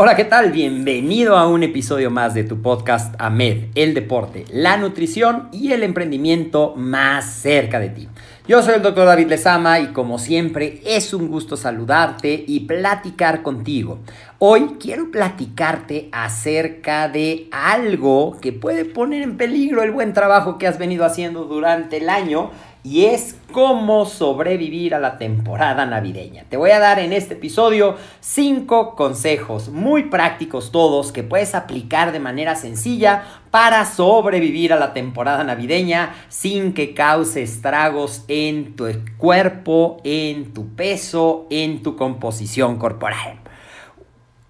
Hola, ¿qué tal? Bienvenido a un episodio más de tu podcast AMED, el deporte, la nutrición y el emprendimiento más cerca de ti. Yo soy el doctor David Lezama y como siempre es un gusto saludarte y platicar contigo. Hoy quiero platicarte acerca de algo que puede poner en peligro el buen trabajo que has venido haciendo durante el año y es cómo sobrevivir a la temporada navideña. Te voy a dar en este episodio cinco consejos muy prácticos todos que puedes aplicar de manera sencilla para sobrevivir a la temporada navideña sin que cause estragos en tu cuerpo, en tu peso, en tu composición corporal.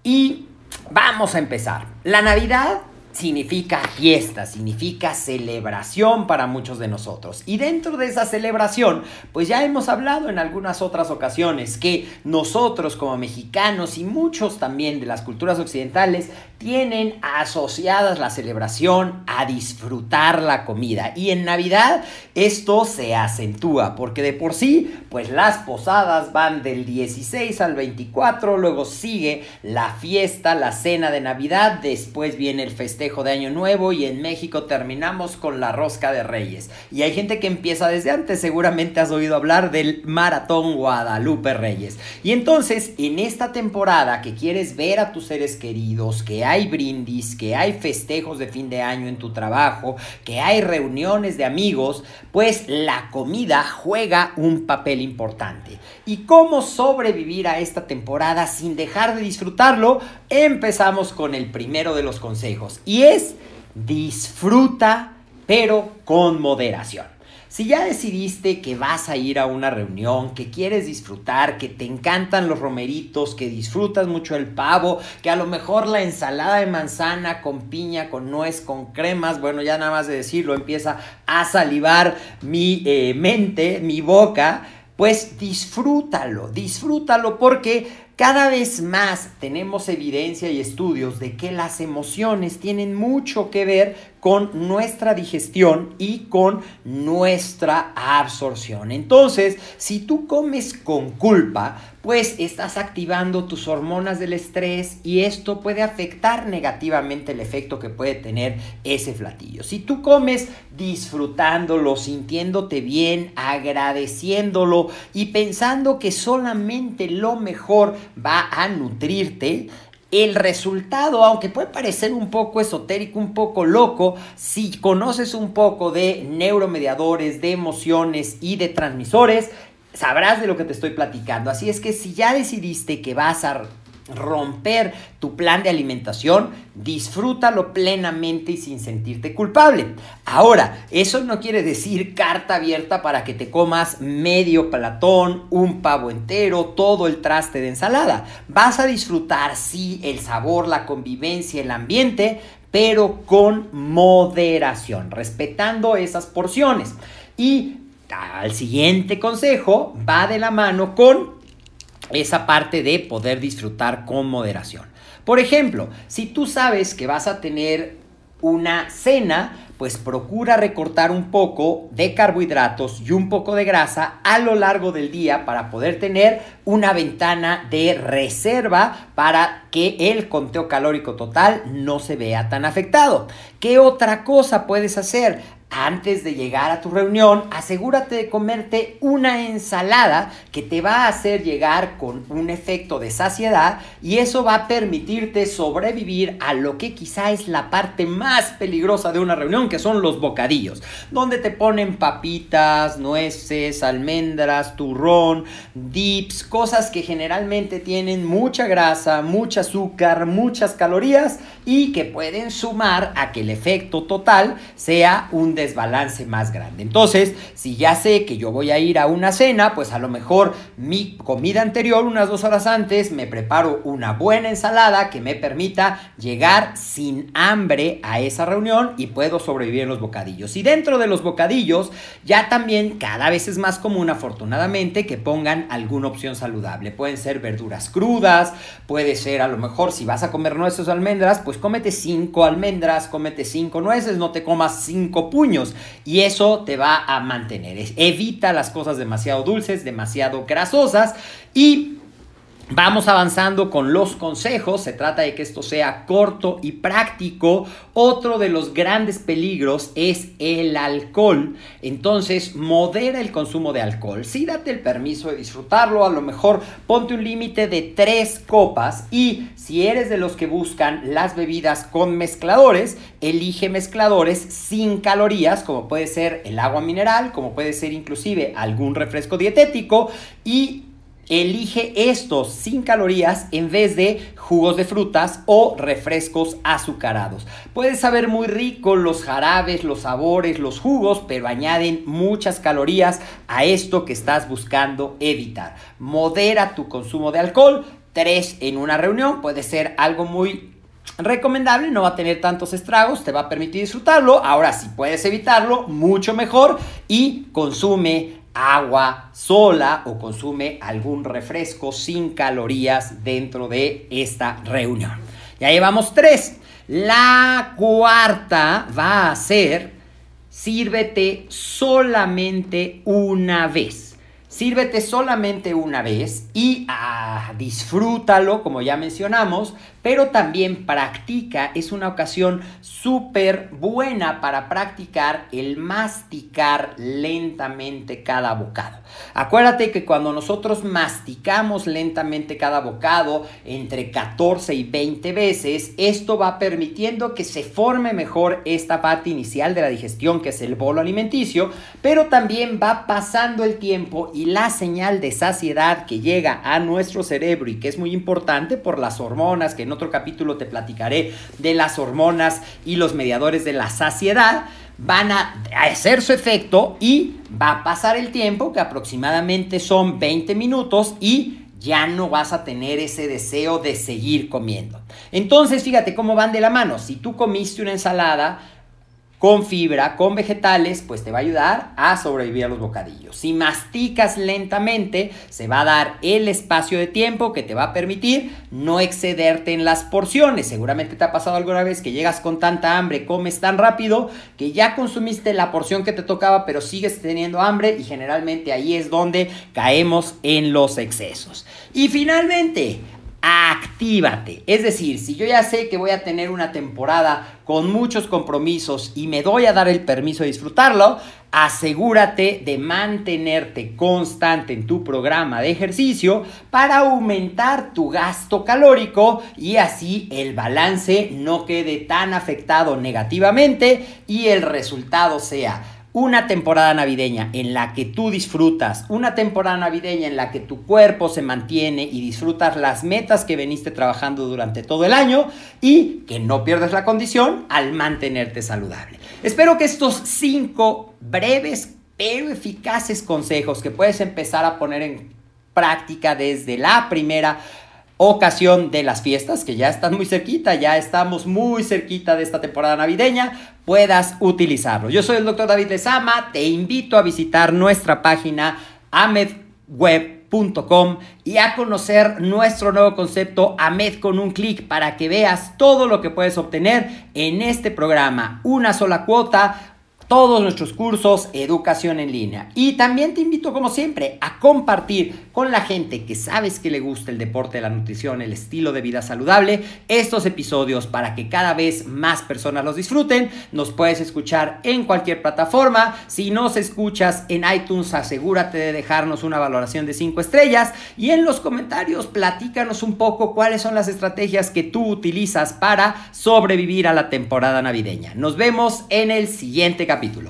Y vamos a empezar. La Navidad significa fiesta, significa celebración para muchos de nosotros. Y dentro de esa celebración, pues ya hemos hablado en algunas otras ocasiones que nosotros como mexicanos y muchos también de las culturas occidentales tienen asociadas la celebración a disfrutar la comida. Y en Navidad esto se acentúa porque de por sí, pues las posadas van del 16 al 24, luego sigue la fiesta, la cena de Navidad, después viene el festejo de Año Nuevo y en México terminamos con la rosca de Reyes. Y hay gente que empieza desde antes, seguramente has oído hablar del Maratón Guadalupe Reyes. Y entonces, en esta temporada que quieres ver a tus seres queridos, que hay brindis, que hay festejos de fin de año en tu trabajo, que hay reuniones de amigos, pues la comida juega un papel importante. ¿Y cómo sobrevivir a esta temporada sin dejar de disfrutarlo? Empezamos con el primero de los consejos y es disfruta pero con moderación. Si ya decidiste que vas a ir a una reunión, que quieres disfrutar, que te encantan los romeritos, que disfrutas mucho el pavo, que a lo mejor la ensalada de manzana con piña, con nuez, con cremas, bueno, ya nada más de decirlo, empieza a salivar mi eh, mente, mi boca, pues disfrútalo, disfrútalo porque cada vez más tenemos evidencia y estudios de que las emociones tienen mucho que ver con nuestra digestión y con nuestra absorción. Entonces, si tú comes con culpa, pues estás activando tus hormonas del estrés y esto puede afectar negativamente el efecto que puede tener ese platillo. Si tú comes disfrutándolo, sintiéndote bien, agradeciéndolo y pensando que solamente lo mejor va a nutrirte, el resultado, aunque puede parecer un poco esotérico, un poco loco, si conoces un poco de neuromediadores, de emociones y de transmisores, sabrás de lo que te estoy platicando. Así es que si ya decidiste que vas a romper tu plan de alimentación, disfrútalo plenamente y sin sentirte culpable. Ahora, eso no quiere decir carta abierta para que te comas medio platón, un pavo entero, todo el traste de ensalada. Vas a disfrutar, sí, el sabor, la convivencia, el ambiente, pero con moderación, respetando esas porciones. Y al siguiente consejo va de la mano con esa parte de poder disfrutar con moderación. Por ejemplo, si tú sabes que vas a tener una cena, pues procura recortar un poco de carbohidratos y un poco de grasa a lo largo del día para poder tener una ventana de reserva para que el conteo calórico total no se vea tan afectado. ¿Qué otra cosa puedes hacer? Antes de llegar a tu reunión, asegúrate de comerte una ensalada que te va a hacer llegar con un efecto de saciedad y eso va a permitirte sobrevivir a lo que quizá es la parte más peligrosa de una reunión, que son los bocadillos, donde te ponen papitas, nueces, almendras, turrón, dips, cosas que generalmente tienen mucha grasa, mucho azúcar, muchas calorías y que pueden sumar a que el efecto total sea un desbalance más grande. Entonces, si ya sé que yo voy a ir a una cena, pues a lo mejor mi comida anterior, unas dos horas antes, me preparo una buena ensalada que me permita llegar sin hambre a esa reunión y puedo sobrevivir en los bocadillos. Y dentro de los bocadillos, ya también cada vez es más común, afortunadamente, que pongan alguna opción saludable. Pueden ser verduras crudas, puede ser a lo mejor si vas a comer nueces o almendras, pues cómete cinco almendras, cómete cinco nueces, no te comas cinco puños y eso te va a mantener. Evita las cosas demasiado dulces, demasiado grasosas y Vamos avanzando con los consejos, se trata de que esto sea corto y práctico. Otro de los grandes peligros es el alcohol, entonces modera el consumo de alcohol. Sí, date el permiso de disfrutarlo, a lo mejor ponte un límite de tres copas y si eres de los que buscan las bebidas con mezcladores, elige mezcladores sin calorías, como puede ser el agua mineral, como puede ser inclusive algún refresco dietético y Elige estos sin calorías en vez de jugos de frutas o refrescos azucarados. Puedes saber muy rico los jarabes, los sabores, los jugos, pero añaden muchas calorías a esto que estás buscando evitar. Modera tu consumo de alcohol. Tres en una reunión puede ser algo muy recomendable, no va a tener tantos estragos, te va a permitir disfrutarlo. Ahora, si puedes evitarlo, mucho mejor y consume agua sola o consume algún refresco sin calorías dentro de esta reunión. Ya llevamos tres. La cuarta va a ser sírvete solamente una vez. Sírvete solamente una vez y ah, disfrútalo, como ya mencionamos, pero también practica, es una ocasión súper buena para practicar el masticar lentamente cada bocado. Acuérdate que cuando nosotros masticamos lentamente cada bocado, entre 14 y 20 veces, esto va permitiendo que se forme mejor esta parte inicial de la digestión, que es el bolo alimenticio, pero también va pasando el tiempo y la señal de saciedad que llega a nuestro cerebro y que es muy importante por las hormonas que en otro capítulo te platicaré de las hormonas y los mediadores de la saciedad, van a hacer su efecto y va a pasar el tiempo, que aproximadamente son 20 minutos, y ya no vas a tener ese deseo de seguir comiendo. Entonces, fíjate cómo van de la mano. Si tú comiste una ensalada, con fibra, con vegetales, pues te va a ayudar a sobrevivir a los bocadillos. Si masticas lentamente, se va a dar el espacio de tiempo que te va a permitir no excederte en las porciones. Seguramente te ha pasado alguna vez que llegas con tanta hambre, comes tan rápido que ya consumiste la porción que te tocaba, pero sigues teniendo hambre y generalmente ahí es donde caemos en los excesos. Y finalmente, actívate. Es decir, si yo ya sé que voy a tener una temporada con muchos compromisos y me doy a dar el permiso de disfrutarlo, asegúrate de mantenerte constante en tu programa de ejercicio para aumentar tu gasto calórico y así el balance no quede tan afectado negativamente y el resultado sea una temporada navideña en la que tú disfrutas, una temporada navideña en la que tu cuerpo se mantiene y disfrutas las metas que veniste trabajando durante todo el año y que no pierdas la condición al mantenerte saludable. Espero que estos cinco breves pero eficaces consejos que puedes empezar a poner en práctica desde la primera ocasión de las fiestas, que ya están muy cerquita, ya estamos muy cerquita de esta temporada navideña, puedas utilizarlo. Yo soy el doctor David Lezama, te invito a visitar nuestra página amedweb.com y a conocer nuestro nuevo concepto AMED con un clic para que veas todo lo que puedes obtener en este programa. Una sola cuota todos nuestros cursos, educación en línea. Y también te invito, como siempre, a compartir con la gente que sabes que le gusta el deporte, la nutrición, el estilo de vida saludable, estos episodios para que cada vez más personas los disfruten. Nos puedes escuchar en cualquier plataforma. Si nos escuchas en iTunes, asegúrate de dejarnos una valoración de 5 estrellas. Y en los comentarios, platícanos un poco cuáles son las estrategias que tú utilizas para sobrevivir a la temporada navideña. Nos vemos en el siguiente capítulo capítulo.